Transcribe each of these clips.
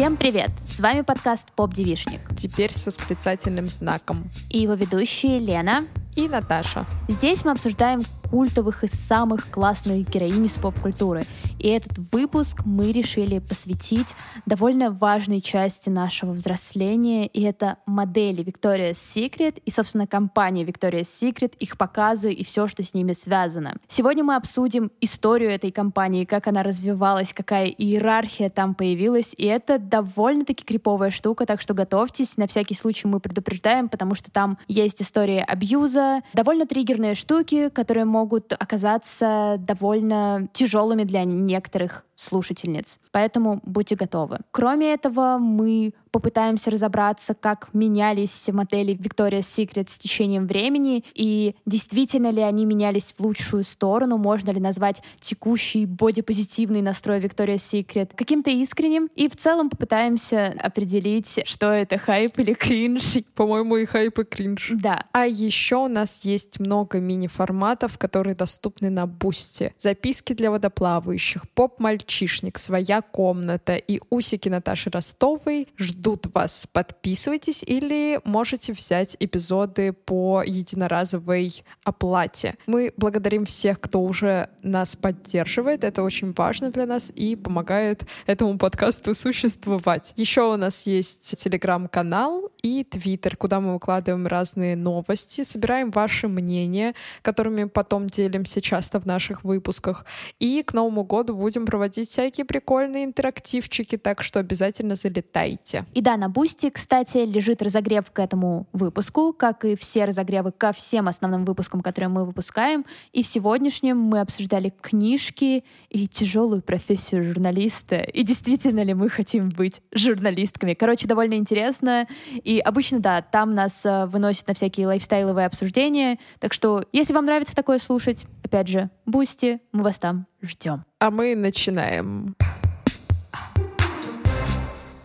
Всем привет! С вами подкаст «Поп Девишник». Теперь с восклицательным знаком. И его ведущие Лена и Наташа. Здесь мы обсуждаем культовых и самых классных героинь из поп-культуры. И этот выпуск мы решили посвятить довольно важной части нашего взросления, и это модели Victoria's Secret и, собственно, компания Victoria's Secret, их показы и все, что с ними связано. Сегодня мы обсудим историю этой компании, как она развивалась, какая иерархия там появилась, и это довольно-таки криповая штука, так что готовьтесь, на всякий случай мы предупреждаем, потому что там есть история абьюза, довольно триггерные штуки, которые могут оказаться довольно тяжелыми для некоторых слушательниц. Поэтому будьте готовы. Кроме этого, мы попытаемся разобраться, как менялись модели Victoria's Secret с течением времени и действительно ли они менялись в лучшую сторону, можно ли назвать текущий бодипозитивный настрой Victoria's Secret каким-то искренним. И в целом попытаемся определить, что это хайп или кринж. По-моему, и хайп, и кринж. Да. А еще у нас есть много мини-форматов, которые доступны на Бусте. Записки для водоплавающих, поп-мальчиков, мальчишник, своя комната и усики Наташи Ростовой ждут вас. Подписывайтесь или можете взять эпизоды по единоразовой оплате. Мы благодарим всех, кто уже нас поддерживает. Это очень важно для нас и помогает этому подкасту существовать. Еще у нас есть телеграм-канал и твиттер, куда мы выкладываем разные новости, собираем ваши мнения, которыми потом делимся часто в наших выпусках. И к Новому году будем проводить всякие прикольные интерактивчики, так что обязательно залетайте. И да, на Boosty, кстати, лежит разогрев к этому выпуску, как и все разогревы ко всем основным выпускам, которые мы выпускаем. И в сегодняшнем мы обсуждали книжки и тяжелую профессию журналиста. И действительно ли мы хотим быть журналистками? Короче, довольно интересно. Обычно, да, там нас э, выносят на всякие лайфстайловые обсуждения. Так что, если вам нравится такое слушать, опять же, Boosty, мы вас там ждем. А мы начинаем.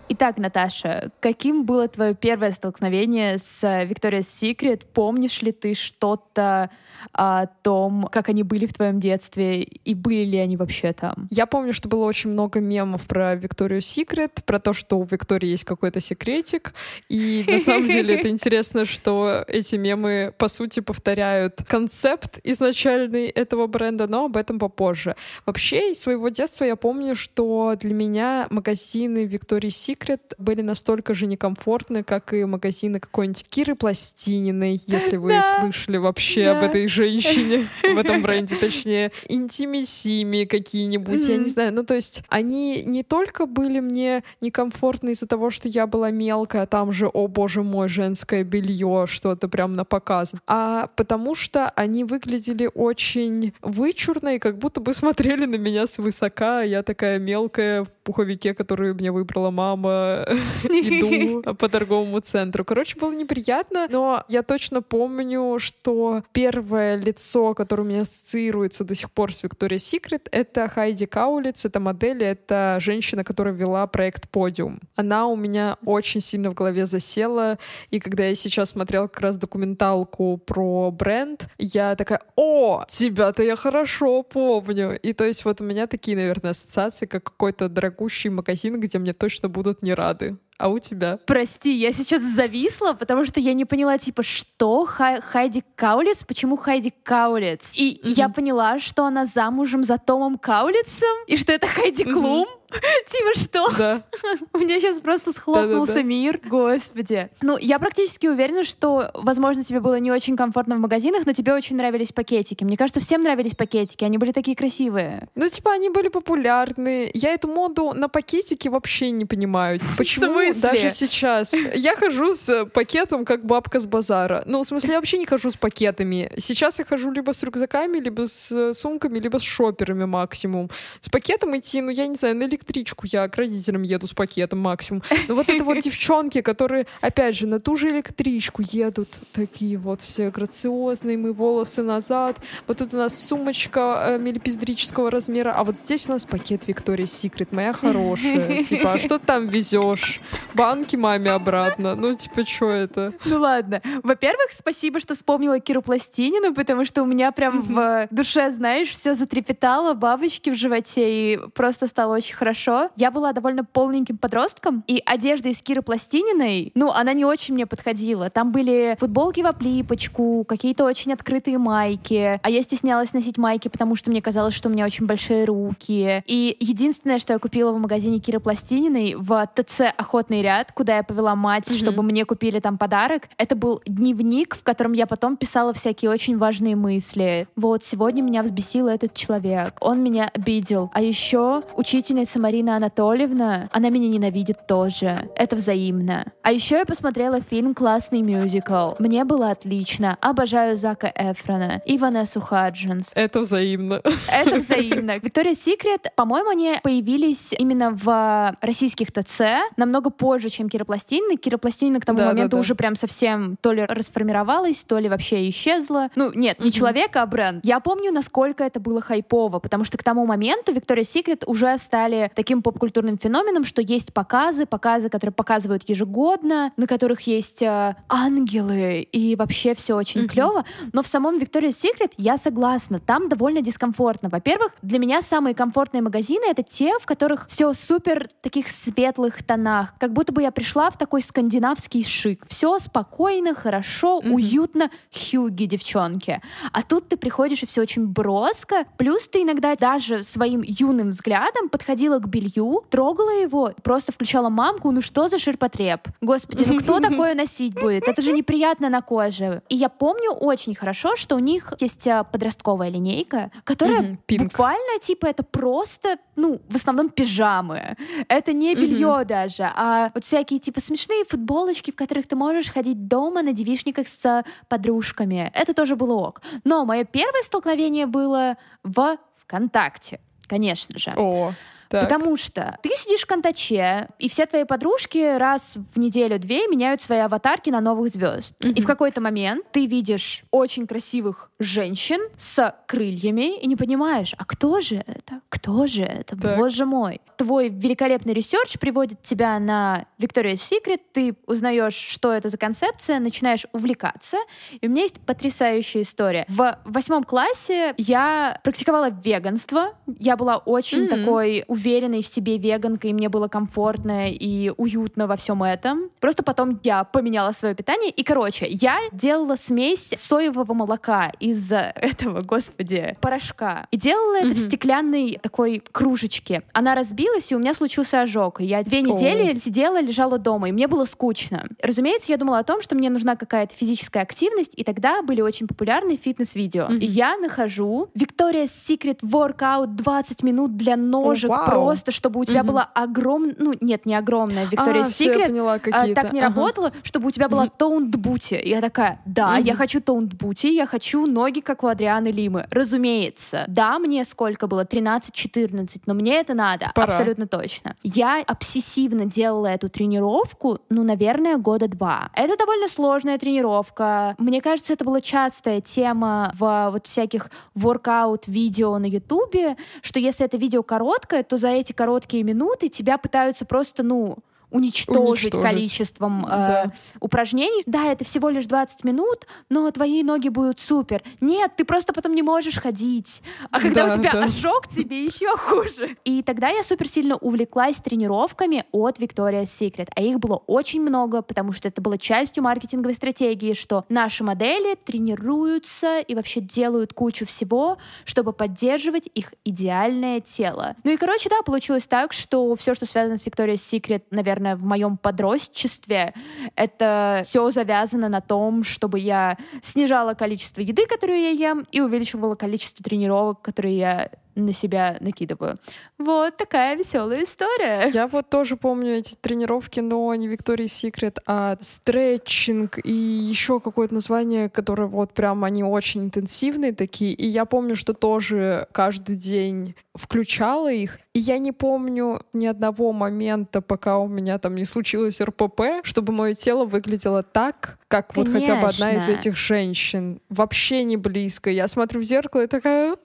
Итак, Наташа, каким было твое первое столкновение с Victoria's Secret? Помнишь ли ты что-то о том, как они были в твоем детстве и были ли они вообще там? Я помню, что было очень много мемов про Викторию Секрет, про то, что у Виктории есть какой-то секретик. И на самом деле это интересно, что эти мемы, по сути, повторяют концепт изначальный этого бренда, но об этом попозже. Вообще, из своего детства я помню, что для меня магазины Виктории Секрет были настолько же некомфортны, как и магазины какой-нибудь Киры Пластининой, если вы слышали вообще об этой женщине в этом бренде, точнее, интимисими какие-нибудь, я не знаю. Ну, то есть они не только были мне некомфортны из-за того, что я была мелкая, а там же, о боже мой, женское белье, что-то прям на показ, а потому что они выглядели очень вычурно и как будто бы смотрели на меня свысока. Я такая мелкая пуховике, которую мне выбрала мама, иду по торговому центру. Короче, было неприятно, но я точно помню, что первое лицо, которое у меня ассоциируется до сих пор с Викторией Секрет, это Хайди Каулиц, это модель, это женщина, которая вела проект Подиум. Она у меня очень сильно в голове засела, и когда я сейчас смотрела как раз документалку про бренд, я такая, о, тебя-то я хорошо помню. И то есть вот у меня такие, наверное, ассоциации, как какой-то дорогущий магазин, где мне точно будут не рады. А у тебя? Прости, я сейчас зависла, потому что я не поняла, типа, что Хай Хайди Каулиц, почему Хайди Каулиц? И mm-hmm. я поняла, что она замужем за Томом Каулицем, и что это Хайди Клум. Mm-hmm. Типа что? Да. У меня сейчас просто схлопнулся мир. Господи. Ну, я практически уверена, что, возможно, тебе было не очень комфортно в магазинах, но тебе очень нравились пакетики. Мне кажется, всем нравились пакетики. Они были такие красивые. Ну, типа, они были популярны. Я эту моду на пакетики вообще не понимаю. Почему даже сейчас? Я хожу с пакетом, как бабка с базара. Ну, в смысле, я вообще не хожу с пакетами. Сейчас я хожу либо с рюкзаками, либо с сумками, либо с шоперами максимум. С пакетом идти, ну, я не знаю, на электричку я к родителям еду с пакетом максимум. Но вот это вот девчонки, которые, опять же, на ту же электричку едут, такие вот все грациозные, мы волосы назад. Вот тут у нас сумочка э, милипиздрического размера, а вот здесь у нас пакет Виктория Секрет, моя хорошая. Типа, а что ты там везешь? Банки маме обратно. Ну, типа, что это? Ну ладно. Во-первых, спасибо, что вспомнила Киру Пластинину, потому что у меня прям в душе, знаешь, все затрепетало, бабочки в животе, и просто стало очень хорошо. Я была довольно полненьким подростком, и одежда из Киры Пластининой, ну, она не очень мне подходила. Там были футболки в оплипочку, какие-то очень открытые майки, а я стеснялась носить майки, потому что мне казалось, что у меня очень большие руки. И единственное, что я купила в магазине Киры Пластининой в ТЦ «Охотный ряд», куда я повела мать, mm-hmm. чтобы мне купили там подарок, это был дневник, в котором я потом писала всякие очень важные мысли. Вот, сегодня меня взбесил этот человек. Он меня обидел. А еще учительница Марина Анатольевна, она меня ненавидит тоже. Это взаимно. А еще я посмотрела фильм «Классный мюзикл». Мне было отлично. Обожаю Зака Эфрона и Ванессу Хаджинс. Это взаимно. Это взаимно. Виктория Секрет, по-моему, они появились именно в российских ТЦ намного позже, чем Киропластинина. Киропластинина к тому да, моменту да, да. уже прям совсем то ли расформировалась, то ли вообще исчезла. Ну, нет, не человека, а бренд. Я помню, насколько это было хайпово, потому что к тому моменту Виктория Секрет уже стали таким поп-культурным феноменом, что есть показы, показы, которые показывают ежегодно, на которых есть э, ангелы, и вообще все очень mm-hmm. клево. Но в самом Виктория Секрет я согласна, там довольно дискомфортно. Во-первых, для меня самые комфортные магазины это те, в которых все супер таких светлых тонах, как будто бы я пришла в такой скандинавский шик. Все спокойно, хорошо, mm-hmm. уютно, хюги, девчонки. А тут ты приходишь и все очень броско, плюс ты иногда даже своим юным взглядом подходила к белью, трогала его, просто включала мамку, ну что за ширпотреб? Господи, ну кто такое носить будет? Это же неприятно на коже. И я помню очень хорошо, что у них есть а, подростковая линейка, которая mm-hmm, буквально, типа, это просто, ну, в основном пижамы. Это не белье mm-hmm. даже, а вот всякие, типа, смешные футболочки, в которых ты можешь ходить дома на девишниках с подружками. Это тоже было ок. Но мое первое столкновение было в ВКонтакте, конечно же. О. Так. Потому что ты сидишь в контаче, и все твои подружки раз в неделю-две меняют свои аватарки на новых звезд. Mm-hmm. И в какой-то момент ты видишь очень красивых женщин с крыльями и не понимаешь, а кто же это? Кто же это? Так. Боже мой. Твой великолепный research приводит тебя на Victoria's Secret, ты узнаешь, что это за концепция, начинаешь увлекаться. И у меня есть потрясающая история. В восьмом классе я практиковала веганство. Я была очень mm-hmm. такой уверенной в себе веганкой, и мне было комфортно и уютно во всем этом. Просто потом я поменяла свое питание. И, короче, я делала смесь соевого молока из этого, господи, порошка. И делала это в стеклянной такой кружечке. Она разбилась, и у меня случился ожог. Я две недели oh. сидела, лежала дома, и мне было скучно. Разумеется, я думала о том, что мне нужна какая-то физическая активность, и тогда были очень популярны фитнес-видео. Mm-hmm. И я нахожу Victoria's Secret Workout 20 минут для ножек, oh, wow. Просто, чтобы у тебя mm-hmm. была огромная, ну нет, не огромная Victoria's а, поняла, а, так не ага. работала, чтобы у тебя была booty. Я такая, да, mm-hmm. я хочу booty, я хочу ноги, как у Адрианы Лимы. Разумеется. Да, мне сколько было? 13-14, но мне это надо. Пора. Абсолютно точно. Я обсессивно делала эту тренировку, ну, наверное, года два. Это довольно сложная тренировка. Мне кажется, это была частая тема в вот всяких воркаут-видео на Ютубе, что если это видео короткое, то за эти короткие минуты тебя пытаются просто, ну, уничтожить, уничтожить. количеством э, да. упражнений. Да, это всего лишь 20 минут, но твои ноги будут супер. Нет, ты просто потом не можешь ходить. А когда да, у тебя да. ожог, тебе еще хуже. И тогда я супер сильно увлеклась тренировками от Victoria's Secret. А их было очень много, потому что это было частью маркетинговой стратегии, что наши модели тренируются и вообще делают кучу всего, чтобы поддерживать их идеальное тело. Ну и, короче, да, получилось так, что все, что связано с Victoria's Secret, наверное, наверное, в моем подростчестве это все завязано на том, чтобы я снижала количество еды, которую я ем, и увеличивала количество тренировок, которые я на себя накидываю. Вот такая веселая история. Я вот тоже помню эти тренировки, но не Victoria's Secret, а стретчинг и еще какое-то название, которое вот прям они очень интенсивные такие. И я помню, что тоже каждый день включала их. И я не помню ни одного момента, пока у меня там не случилось РПП, чтобы мое тело выглядело так, как Конечно. вот хотя бы одна из этих женщин. Вообще не близко. Я смотрю в зеркало и такая...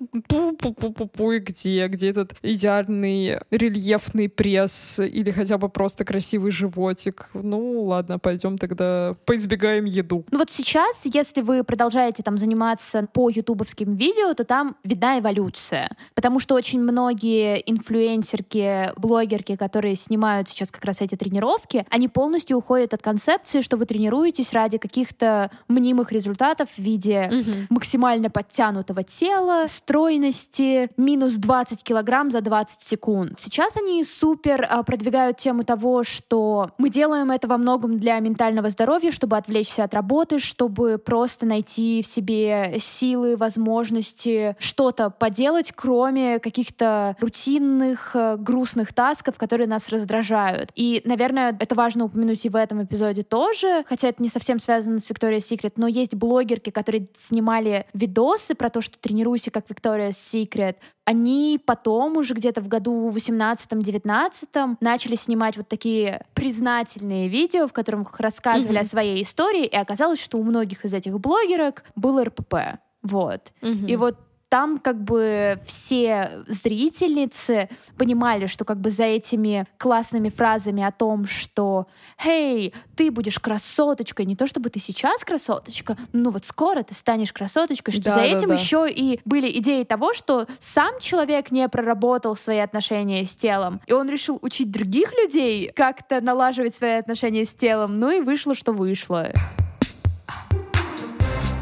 где, где этот идеальный рельефный пресс или хотя бы просто красивый животик. Ну, ладно, пойдем тогда поизбегаем еду. Ну вот сейчас, если вы продолжаете там заниматься по ютубовским видео, то там видна эволюция. Потому что очень многие инфлюенсерки, блогерки, которые снимают сейчас как раз эти тренировки, они полностью уходят от концепции, что вы тренируетесь ради каких-то мнимых результатов в виде угу. максимально подтянутого тела, стройности, минус 20 килограмм за 20 секунд. Сейчас они супер а, продвигают тему того, что мы делаем это во многом для ментального здоровья, чтобы отвлечься от работы, чтобы просто найти в себе силы, возможности что-то поделать, кроме каких-то рутинных, э, грустных тасков, которые нас раздражают. И, наверное, это важно упомянуть и в этом эпизоде тоже, хотя это не совсем связано с Victoria's Secret, но есть блогерки, которые снимали видосы про то, что тренируйся как Victoria's Secret, они потом уже где-то в году 18-19 начали снимать вот такие признательные видео, в которых рассказывали mm-hmm. о своей истории, и оказалось, что у многих из этих блогерок был РПП. Вот. Mm-hmm. И вот там как бы все зрительницы понимали, что как бы за этими классными фразами о том, что «Хей, ты будешь красоточкой», не то чтобы ты сейчас красоточка, но вот скоро ты станешь красоточкой, что да, за этим да, да. еще и были идеи того, что сам человек не проработал свои отношения с телом, и он решил учить других людей как-то налаживать свои отношения с телом, ну и вышло, что вышло.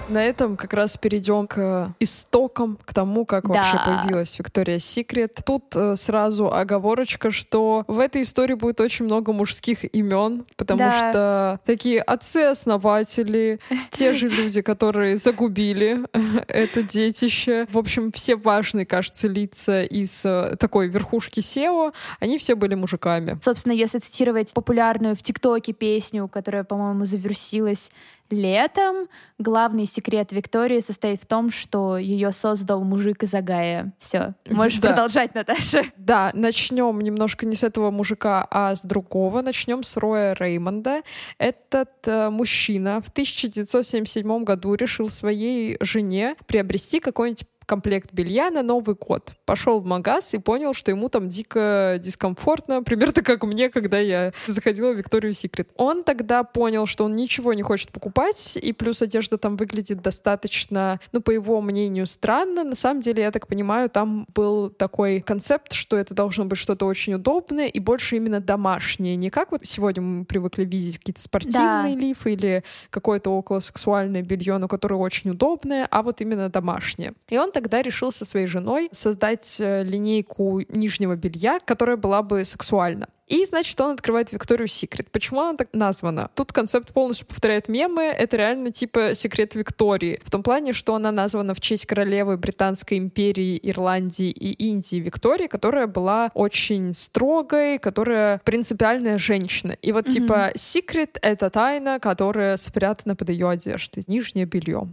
На этом как раз перейдем к истокам, к тому, как да. вообще появилась Виктория Секрет. Тут э, сразу оговорочка, что в этой истории будет очень много мужских имен, потому да. что такие отцы-основатели, те же люди, которые загубили это детище. В общем, все важные, кажется, лица из э, такой верхушки SEO, они все были мужиками. Собственно, если цитировать популярную в ТикТоке песню, которая, по-моему, завершилась летом. Главный секрет Виктории состоит в том, что ее создал мужик из Агая. Все, можешь да. продолжать, Наташа. Да, начнем немножко не с этого мужика, а с другого. Начнем с Роя Реймонда. Этот э, мужчина в 1977 году решил своей жене приобрести какой-нибудь комплект белья на Новый год. Пошел в магаз и понял, что ему там дико дискомфортно, примерно как мне, когда я заходила в Викторию Секрет. Он тогда понял, что он ничего не хочет покупать, и плюс одежда там выглядит достаточно, ну, по его мнению, странно. На самом деле, я так понимаю, там был такой концепт, что это должно быть что-то очень удобное и больше именно домашнее. Не как вот сегодня мы привыкли видеть какие-то спортивные да. лифы или какое-то околосексуальное белье, но которое очень удобное, а вот именно домашнее. И он тогда решил со своей женой создать э, линейку нижнего белья, которая была бы сексуальна. И, значит, он открывает Викторию Секрет. Почему она так названа? Тут концепт полностью повторяет мемы. Это реально типа секрет Виктории. В том плане, что она названа в честь королевы Британской империи, Ирландии и Индии Виктории, которая была очень строгой, которая принципиальная женщина. И вот mm-hmm. типа секрет — это тайна, которая спрятана под ее одеждой. Нижнее белье.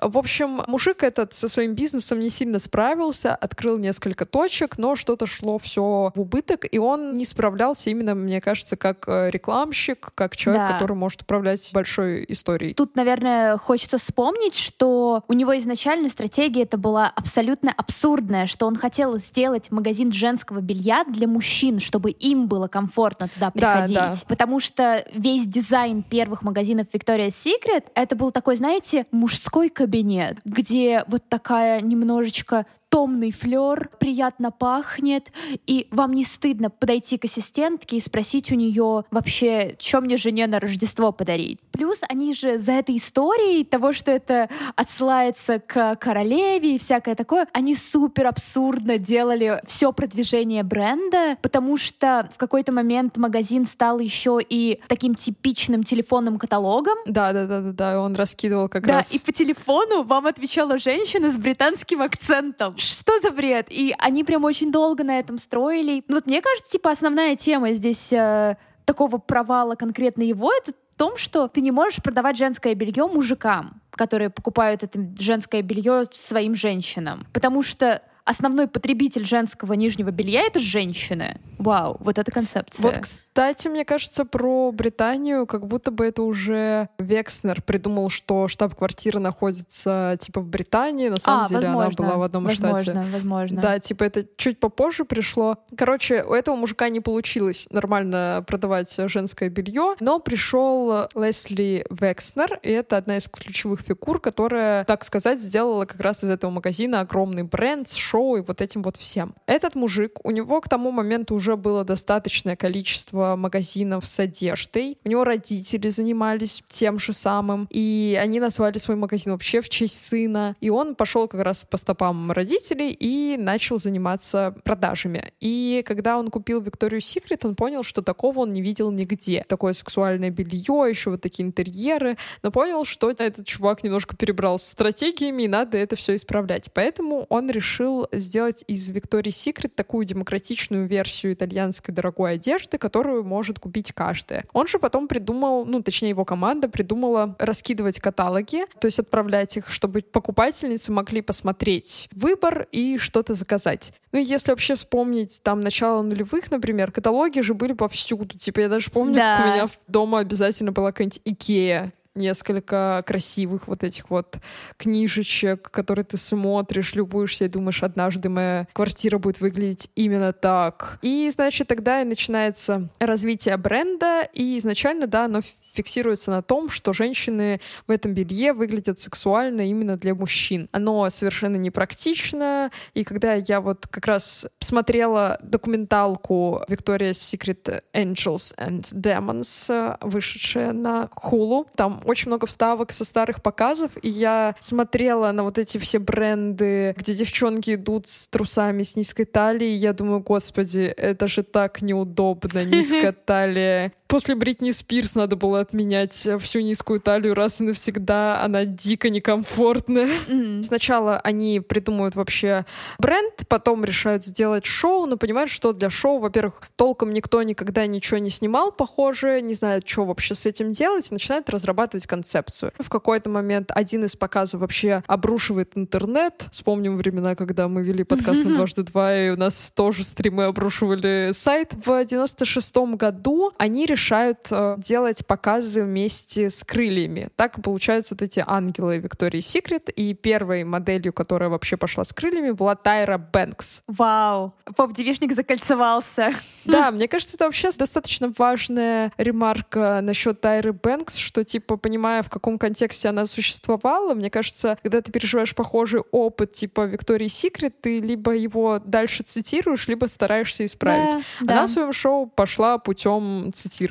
В общем, мужик этот со своим бизнесом не сильно справился, открыл несколько точек, но что-то шло все в убыток, и он не справлялся проявлялся именно, мне кажется, как э, рекламщик, как человек, да. который может управлять большой историей. Тут, наверное, хочется вспомнить, что у него изначально стратегия это была абсолютно абсурдная, что он хотел сделать магазин женского белья для мужчин, чтобы им было комфортно туда приходить. Да, да. Потому что весь дизайн первых магазинов Victoria's Secret это был такой, знаете, мужской кабинет, где вот такая немножечко томный флер, приятно пахнет, и вам не стыдно подойти к ассистентке и спросить у нее вообще, что мне жене на Рождество подарить. Плюс они же за этой историей того, что это отсылается к королеве и всякое такое, они супер абсурдно делали все продвижение бренда, потому что в какой-то момент магазин стал еще и таким типичным телефонным каталогом. Да, да, да, да, да, он раскидывал как да, раз. Да, и по телефону вам отвечала женщина с британским акцентом что за бред? И они прям очень долго на этом строили. Ну, вот мне кажется, типа, основная тема здесь э, такого провала конкретно его, это в том, что ты не можешь продавать женское белье мужикам, которые покупают это женское белье своим женщинам. Потому что основной потребитель женского нижнего белья — это женщины. Вау, вот эта концепция. Вот, кстати, мне кажется, про Британию, как будто бы это уже Векснер придумал, что штаб-квартира находится типа в Британии, на самом а, деле возможно, она была в одном возможно, штате. Возможно. Да, типа это чуть попозже пришло. Короче, у этого мужика не получилось нормально продавать женское белье, но пришел Лесли Векснер, и это одна из ключевых фигур, которая, так сказать, сделала как раз из этого магазина огромный бренд с шоу и вот этим вот всем. Этот мужик, у него к тому моменту уже было достаточное количество магазинов с одеждой. У него родители занимались тем же самым, и они назвали свой магазин вообще в честь сына. И он пошел как раз по стопам родителей и начал заниматься продажами. И когда он купил Викторию Секрет, он понял, что такого он не видел нигде. Такое сексуальное белье, еще вот такие интерьеры. Но понял, что этот чувак немножко перебрал с стратегиями, и надо это все исправлять. Поэтому он решил сделать из Виктории Секрет такую демократичную версию итальянской дорогой одежды, которую может купить каждая. Он же потом придумал, ну, точнее, его команда придумала раскидывать каталоги, то есть отправлять их, чтобы покупательницы могли посмотреть выбор и что-то заказать. Ну, если вообще вспомнить там начало нулевых, например, каталоги же были повсюду. Типа, я даже помню, Да. как у меня дома обязательно была какая-нибудь Икея несколько красивых вот этих вот книжечек, которые ты смотришь, любуешься и думаешь, однажды моя квартира будет выглядеть именно так. И, значит, тогда и начинается развитие бренда, и изначально, да, оно фиксируется на том, что женщины в этом белье выглядят сексуально именно для мужчин. Оно совершенно непрактично, и когда я вот как раз смотрела документалку Victoria's Secret Angels and Demons, вышедшая на Hulu, там очень много вставок со старых показов, и я смотрела на вот эти все бренды, где девчонки идут с трусами с низкой талией, я думаю, господи, это же так неудобно, низкая талия. После Бритни Спирс надо было отменять всю низкую талию раз и навсегда, она дико некомфортная. М. Сначала они придумывают вообще бренд, потом решают сделать шоу, но понимают, что для шоу, во-первых, толком никто никогда ничего не снимал, похоже, не знают, что вообще с этим делать, и начинают разрабатывать концепцию. В какой-то момент один из показов вообще обрушивает интернет. Вспомним времена, когда мы вели подкаст на дважды два, и у нас тоже стримы обрушивали сайт. В 96 году они решают э, делать показы вместе с крыльями. Так получаются вот эти ангелы Виктории Секрет. И первой моделью, которая вообще пошла с крыльями, была Тайра Бэнкс. Вау, поп-девишник закольцевался. Да, мне кажется, это вообще достаточно важная ремарка насчет Тайры Бэнкс, что, типа, понимая, в каком контексте она существовала, мне кажется, когда ты переживаешь похожий опыт, типа, Виктории Секрет, ты либо его дальше цитируешь, либо стараешься исправить. Да, Она да. в своем шоу пошла путем цитирования.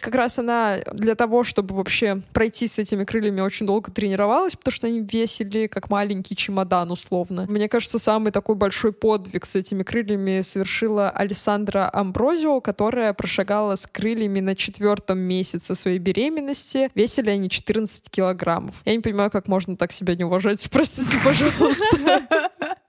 Как раз она для того, чтобы вообще пройти с этими крыльями, очень долго тренировалась, потому что они весили как маленький чемодан, условно. Мне кажется, самый такой большой подвиг с этими крыльями совершила Александра Амброзио, которая прошагала с крыльями на четвертом месяце своей беременности. Весили они 14 килограммов. Я не понимаю, как можно так себя не уважать. Простите, пожалуйста.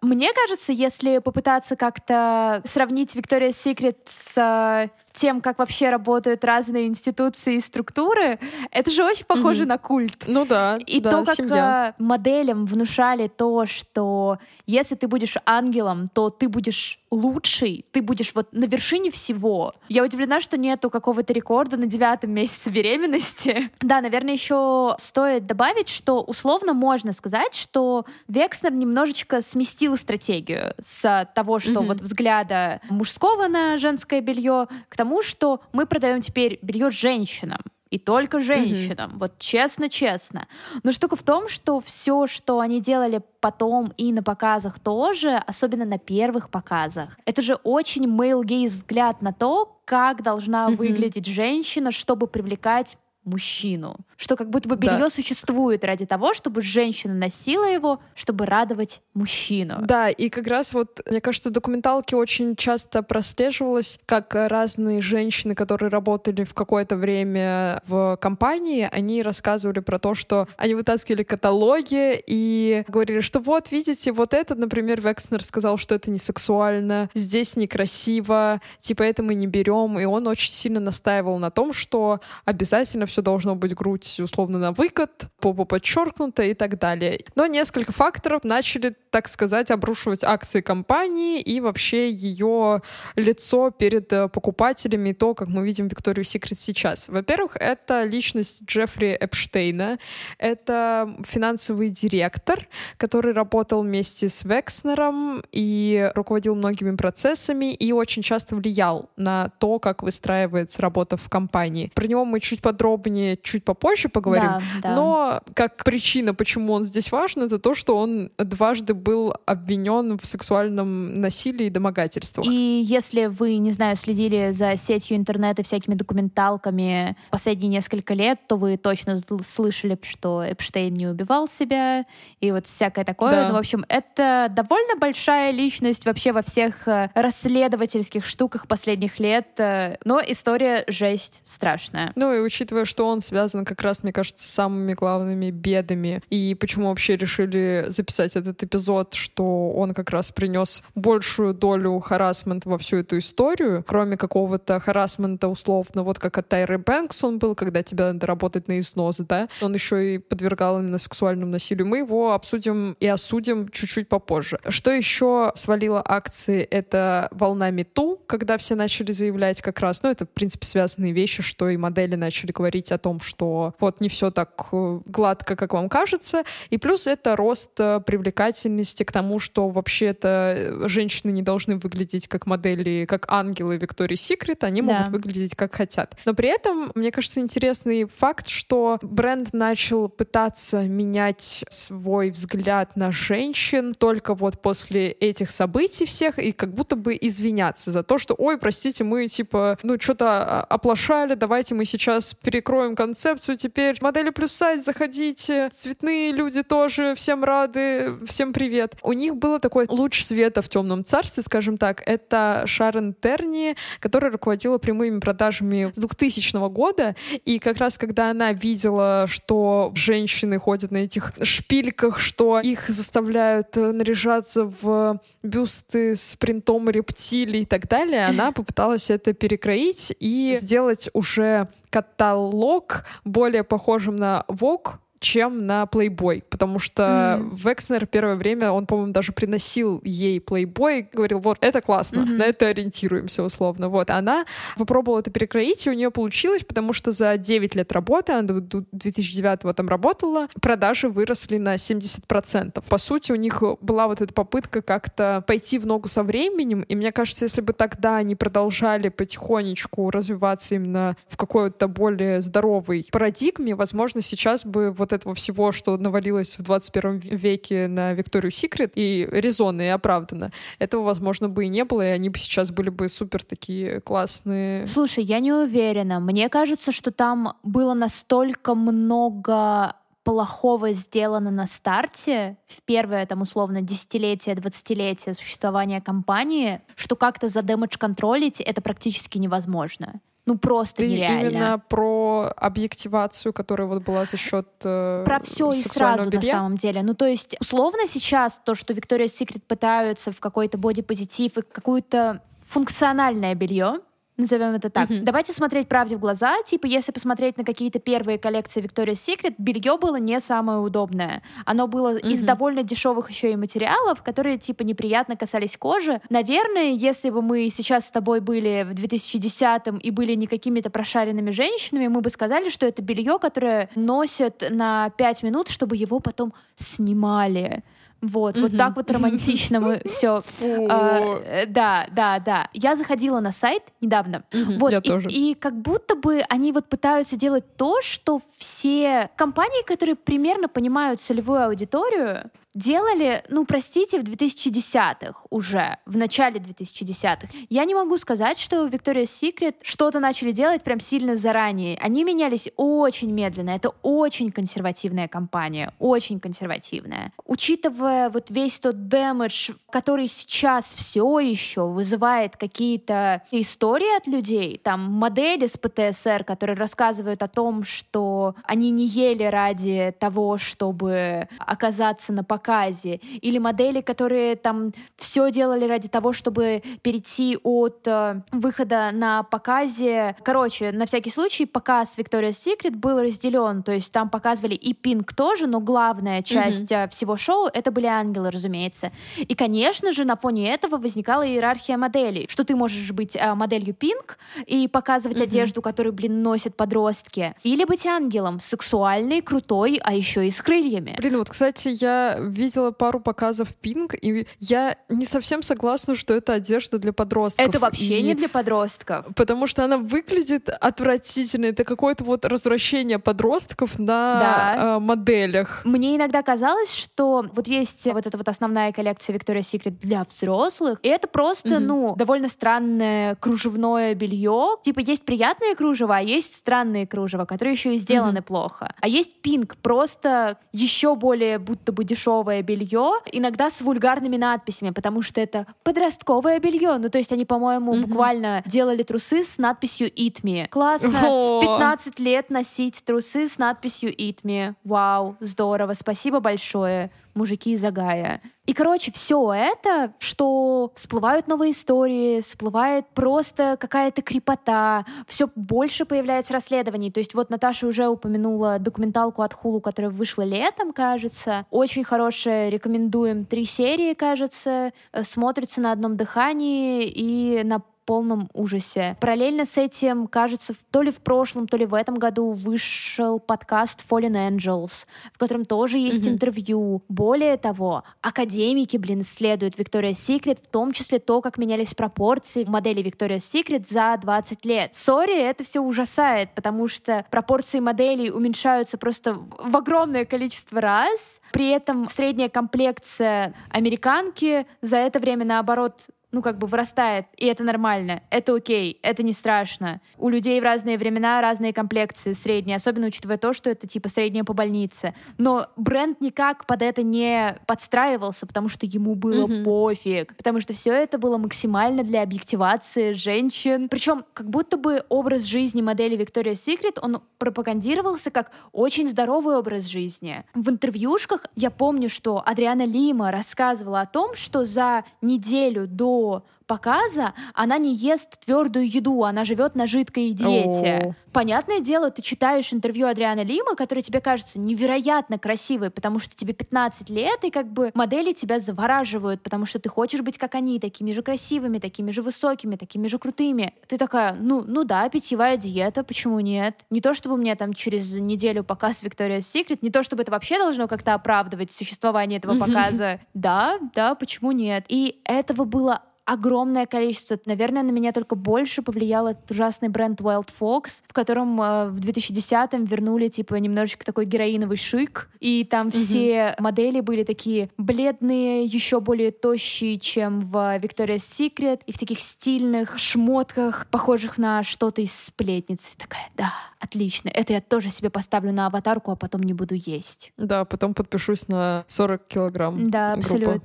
Мне кажется, если попытаться как-то сравнить Victoria's Secret с тем, как вообще работают разные институции и структуры, это же очень похоже Мгм. на культ. Ну да, И да, то, как семья. э, моделям внушали то, что если ты будешь ангелом, то ты будешь лучший, ты будешь вот на вершине всего. Я удивлена, что нету какого-то рекорда на девятом месяце беременности. Да, наверное, еще стоит добавить, что условно можно сказать, что Векснер немножечко сместил стратегию с того, что Мгм. вот взгляда мужского на женское белье к тому, что мы продаем теперь белье женщинам. И только женщинам. Вот честно-честно. Но штука в том, что все, что они делали потом и на показах тоже, особенно на первых показах, это же очень male gaze взгляд на то, как должна Мгм. выглядеть женщина, чтобы привлекать мужчину. Что как будто бы Да. белье существует ради того, чтобы женщина носила его, чтобы радовать мужчину. Да, и как раз вот, мне кажется, в документалке очень часто прослеживалось, как разные женщины, которые работали в какое-то время в компании, они рассказывали про то, что они вытаскивали каталоги и говорили, что вот, видите, вот это, например, Векснер сказал, что это не сексуально, здесь некрасиво, типа это мы не берем, и он очень сильно настаивал на том, что обязательно все должно быть грудь условно на выкат, попа подчеркнута и так далее. Но несколько факторов начали, так сказать, обрушивать акции компании и вообще ее лицо перед э, покупателями, то, как мы видим Викторию Секрет сейчас. Во-первых, это личность Джеффри Эпштейна, это финансовый директор, который работал вместе с Векснером и руководил многими процессами и очень часто влиял на то, как выстраивается работа в компании. Про него мы чуть подробнее, чуть попозже поговорим. Да, да. Но как причина, почему он здесь важен, это то, что он дважды был обвинен в сексуальном насилии и домогательствах. И если вы, не знаю, следили за сетью интернета всякими документалками последние несколько лет, то вы точно слышали, что Эпштейн не убивал себя и вот всякое такое. Да. Ну, в общем, это довольно большая личность вообще во всех э, расследовательских штуках последних лет. Э, но история жесть страшная. Ну и учитывая, что он связан как раз, мне кажется, с самыми главными бедами, и почему вообще решили записать этот эпизод, что он как раз принес большую долю харасмента во всю эту историю, кроме какого-то харасмента условно, вот как от Тайры Бэнкс он был, когда тебе надо работать на износ, да, он еще и подвергал именно сексуальному насилию. Мы его обсудим и осудим чуть-чуть попозже. Что еще свалило акции? Это волна Мету, когда все начали заявлять как раз, ну, это, в принципе, связанные вещи, что и модели начали говорить о том, что вот не все так э, гладко, как вам кажется. И плюс это рост э, привлекательности к тому, что вообще-то э, женщины не должны выглядеть как модели, как ангелы Виктории Секрет, они могут да. выглядеть как хотят. Но при этом, мне кажется, интересный факт, что бренд начал пытаться менять свой взгляд на женщин только вот после этих событий всех и как будто бы извиняться за то, что, ой, простите, мы типа, ну, что-то оплошали, давайте мы сейчас перекроем концепцию теперь. Модели плюс сайт, заходите, цветные люди тоже, всем рады, всем привет. У них было такой луч света в темном царстве, скажем так, это Шарон Терни, которая руководила прямыми продажами с 2000 года, и как раз когда она видела, что женщины ходят на этих шпильках, что их заставляют наряжаться в бюсты с принтом рептилий и так далее, она попыталась это перекроить и сделать уже каталог более похожим на Vogue, чем на Playboy, потому что mm-hmm. Векснер первое время, он, по-моему, даже приносил ей Playboy, говорил, вот, это классно, mm-hmm. на это ориентируемся условно. Вот, она попробовала это перекроить, и у нее получилось, потому что за 9 лет работы, она до 2009 там работала, продажи выросли на 70%. По сути, у них была вот эта попытка как-то пойти в ногу со временем, и мне кажется, если бы тогда они продолжали потихонечку развиваться именно в какой-то более здоровой парадигме, возможно, сейчас бы вот вот этого всего, что навалилось в 21 веке на Викторию Секрет, и резонно, и оправданно, этого, возможно, бы и не было, и они бы сейчас были бы супер такие классные. Слушай, я не уверена. Мне кажется, что там было настолько много плохого сделано на старте, в первое, там, условно, десятилетие, двадцатилетие существования компании, что как-то задэмэдж-контролить это практически невозможно ну просто Ты нереально. именно про объективацию, которая вот была за счет э, про все и сразу белья? на самом деле. Ну то есть условно сейчас то, что Victoria's Secret пытаются в какой-то бодипозитив и какую-то функциональное белье, назовем это так. Mm-hmm. Давайте смотреть правде в глаза. Типа, если посмотреть на какие-то первые коллекции Victoria's Secret, белье было не самое удобное. Оно было mm-hmm. из довольно дешевых еще и материалов, которые, типа, неприятно касались кожи. Наверное, если бы мы сейчас с тобой были в 2010-м и были не какими-то прошаренными женщинами, мы бы сказали, что это белье, которое носят на 5 минут, чтобы его потом снимали. Вот, mm-hmm. вот так вот романтично мы все. А, э, да, да, да. Я заходила на сайт недавно. Вот, я и, тоже. и как будто бы они вот пытаются делать то, что все компании, которые примерно понимают целевую аудиторию, делали, ну, простите, в 2010-х уже, в начале 2010-х. Я не могу сказать, что Victoria's Secret что-то начали делать прям сильно заранее. Они менялись очень медленно. Это очень консервативная компания, очень консервативная. Учитывая вот весь тот дэмэдж, который сейчас все еще вызывает какие-то истории от людей, там модели с ПТСР, которые рассказывают о том, что они не ели ради того, чтобы оказаться на показе показе, или модели, которые там все делали ради того, чтобы перейти от э, выхода на показе. Короче, на всякий случай, показ Victoria's Secret был разделен, то есть там показывали и Пинк тоже, но главная часть mm-hmm. всего шоу это были ангелы, разумеется. И, конечно же, на фоне этого возникала иерархия моделей, что ты можешь быть э, моделью Пинк и показывать mm-hmm. одежду, которую, блин, носят подростки, или быть ангелом, сексуальный, крутой, а еще и с крыльями. Блин, вот, кстати, я видела пару показов Пинк, и я не совсем согласна, что это одежда для подростков. Это вообще и... не для подростков. Потому что она выглядит отвратительно. Это какое-то вот развращение подростков на да. э, моделях. Мне иногда казалось, что вот есть вот эта вот основная коллекция Victoria's Secret для взрослых, и это просто, mm-hmm. ну, довольно странное кружевное белье. Типа есть приятные кружева, а есть странные кружева, которые еще и сделаны mm-hmm. плохо. А есть пинк, просто еще более будто бы дешевое белье, иногда с вульгарными надписями, потому что это подростковое белье. Ну, то есть они, по-моему, mm-hmm. буквально делали трусы с надписью «Eat me». Классно. В 15 лет носить трусы с надписью «Eat me». Вау, здорово. Спасибо большое мужики из Агая. И, короче, все это, что всплывают новые истории, всплывает просто какая-то крепота, все больше появляется расследований. То есть вот Наташа уже упомянула документалку от Хулу, которая вышла летом, кажется. Очень хорошая, рекомендуем. Три серии, кажется, э, смотрится на одном дыхании и на полном ужасе. Параллельно с этим, кажется, то ли в прошлом, то ли в этом году вышел подкаст Fallen Angels, в котором тоже есть mm-hmm. интервью. Более того, академики, блин, исследуют Victoria's Secret, в том числе то, как менялись пропорции модели Victoria's Secret за 20 лет. Сори, это все ужасает, потому что пропорции моделей уменьшаются просто в огромное количество раз. При этом средняя комплекция американки за это время, наоборот, ну, как бы вырастает, и это нормально, это окей, это не страшно. У людей в разные времена разные комплекции средние, особенно учитывая то, что это типа среднее по больнице. Но бренд никак под это не подстраивался, потому что ему было mm-hmm. пофиг, потому что все это было максимально для объективации женщин. Причем как будто бы образ жизни модели Victoria's Secret, он пропагандировался как очень здоровый образ жизни. В интервьюшках я помню, что Адриана Лима рассказывала о том, что за неделю до показа она не ест твердую еду, она живет на жидкой диете. О. Понятное дело, ты читаешь интервью Адриана Лима, который тебе кажется невероятно красивой, потому что тебе 15 лет, и как бы модели тебя завораживают, потому что ты хочешь быть как они, такими же красивыми, такими же высокими, такими же крутыми. Ты такая, ну, ну да, питьевая диета, почему нет? Не то, чтобы мне там через неделю показ Victoria's Secret, не то, чтобы это вообще должно как-то оправдывать существование этого показа. Да, да, почему нет? И этого было огромное количество. Наверное, на меня только больше повлиял этот ужасный бренд Wild Fox, в котором э, в 2010-м вернули, типа, немножечко такой героиновый шик, и там mm-hmm. все модели были такие бледные, еще более тощие, чем в Victoria's Secret, и в таких стильных шмотках, похожих на что-то из сплетницы. Такая, да, отлично, это я тоже себе поставлю на аватарку, а потом не буду есть. Да, потом подпишусь на 40 килограмм. Да, группа.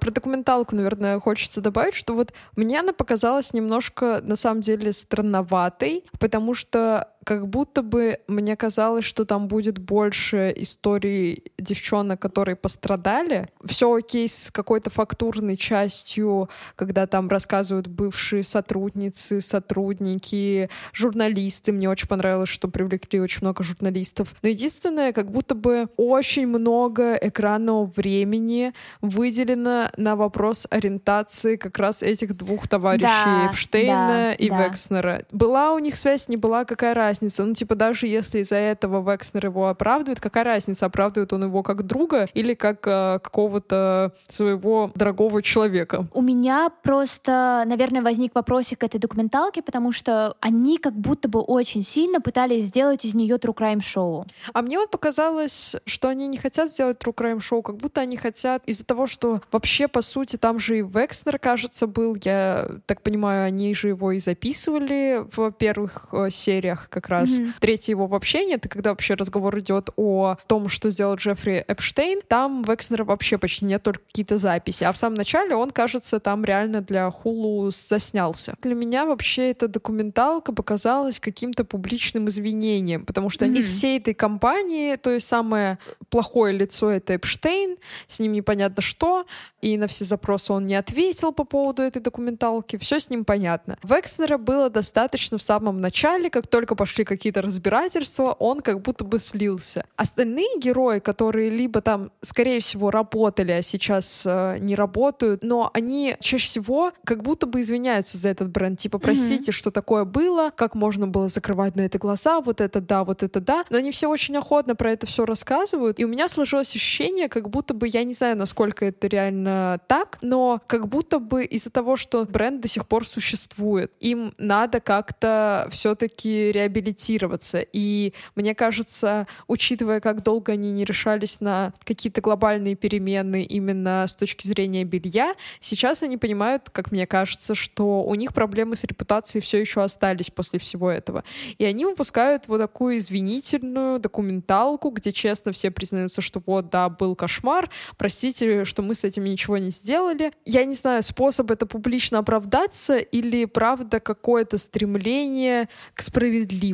Про документалку, наверное, хочется добавить, что вот мне она показалась немножко, на самом деле, странноватой, потому что как будто бы мне казалось, что там будет больше историй девчонок, которые пострадали. Все окей с какой-то фактурной частью, когда там рассказывают бывшие сотрудницы, сотрудники, журналисты. Мне очень понравилось, что привлекли очень много журналистов. Но единственное, как будто бы очень много экранного времени выделено на вопрос ориентации как раз этих двух товарищей, да, Эпштейна да, и да. Векснера. Была у них связь, не была, какая разница? Разница? Ну, типа, даже если из-за этого Векснер его оправдывает, какая разница, оправдывает он его как друга или как э, какого-то своего дорогого человека? У меня просто, наверное, возник вопросик к этой документалке, потому что они как будто бы очень сильно пытались сделать из нее true crime шоу. А мне вот показалось, что они не хотят сделать true crime шоу, как будто они хотят из-за того, что вообще, по сути, там же и Векснер, кажется, был, я так понимаю, они же его и записывали в первых э, сериях, как раз. Mm-hmm. Третий его вообще нет, и когда вообще разговор идет о том, что сделал Джеффри Эпштейн, там Векснера вообще почти нет, только какие-то записи. А в самом начале он, кажется, там реально для Хулу заснялся. Для меня вообще эта документалка показалась каким-то публичным извинением, потому что mm-hmm. из всей этой компании, то есть самое плохое лицо — это Эпштейн, с ним непонятно что, и на все запросы он не ответил по поводу этой документалки, все с ним понятно. Векснера было достаточно в самом начале, как только пошли какие-то разбирательства, он как будто бы слился. Остальные герои, которые либо там, скорее всего, работали, а сейчас э, не работают, но они чаще всего как будто бы извиняются за этот бренд, типа, простите, mm-hmm. что такое было, как можно было закрывать на это глаза, вот это да, вот это да, но они все очень охотно про это все рассказывают, и у меня сложилось ощущение, как будто бы, я не знаю, насколько это реально так, но как будто бы из-за того, что бренд до сих пор существует, им надо как-то все-таки реабилитироваться. И мне кажется, учитывая, как долго они не решались на какие-то глобальные перемены именно с точки зрения белья, сейчас они понимают, как мне кажется, что у них проблемы с репутацией все еще остались после всего этого. И они выпускают вот такую извинительную документалку, где честно все признаются, что вот, да, был кошмар, простите, что мы с этим ничего не сделали. Я не знаю, способ это публично оправдаться или правда какое-то стремление к справедливости.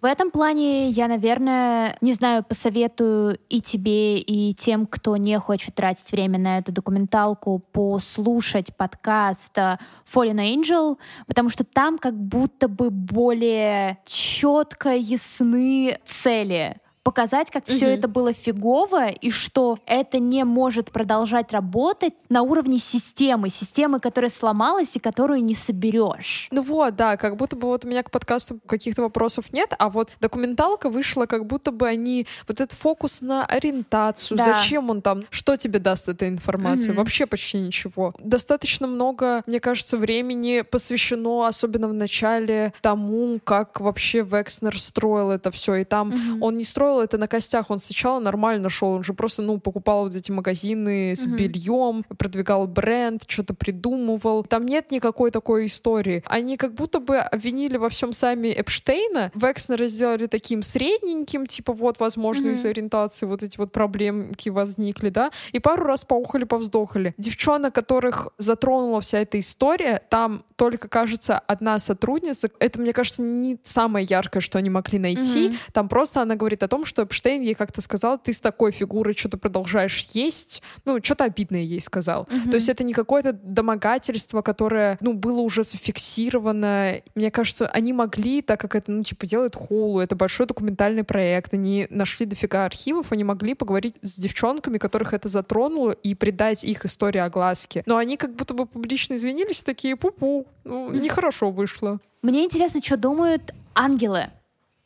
В этом плане я, наверное, не знаю, посоветую и тебе, и тем, кто не хочет тратить время на эту документалку, послушать подкаст Fallen Angel, потому что там как будто бы более четко ясны цели показать, как угу. все это было фигово и что это не может продолжать работать на уровне системы, системы, которая сломалась и которую не соберешь. Ну вот, да, как будто бы вот у меня к подкасту каких-то вопросов нет, а вот документалка вышла, как будто бы они вот этот фокус на ориентацию, да. зачем он там, что тебе даст эта информация, угу. вообще почти ничего. Достаточно много, мне кажется, времени посвящено, особенно в начале, тому, как вообще Векснер строил это все, и там угу. он не строил делал это на костях. Он сначала нормально шел, он же просто, ну, покупал вот эти магазины с mm-hmm. бельем, продвигал бренд, что-то придумывал. Там нет никакой такой истории. Они как будто бы обвинили во всем сами Эпштейна. Векснера сделали таким средненьким, типа вот, возможно, mm-hmm. из ориентации вот эти вот проблемки возникли, да, и пару раз поухали, повздохали. Девчонок, которых затронула вся эта история, там только, кажется, одна сотрудница. Это, мне кажется, не самое яркое, что они могли найти. Mm-hmm. Там просто она говорит о том, что Эпштейн ей как-то сказал, ты с такой фигурой что-то продолжаешь есть. Ну, что-то обидное ей сказал. Mm-hmm. То есть это не какое-то домогательство, которое, ну, было уже зафиксировано. Мне кажется, они могли, так как это, ну, типа, делает Холу, это большой документальный проект, они нашли дофига архивов, они могли поговорить с девчонками, которых это затронуло, и придать их истории огласке. Но они как будто бы публично извинились, такие, пу-пу, ну, нехорошо вышло. Мне интересно, что думают ангелы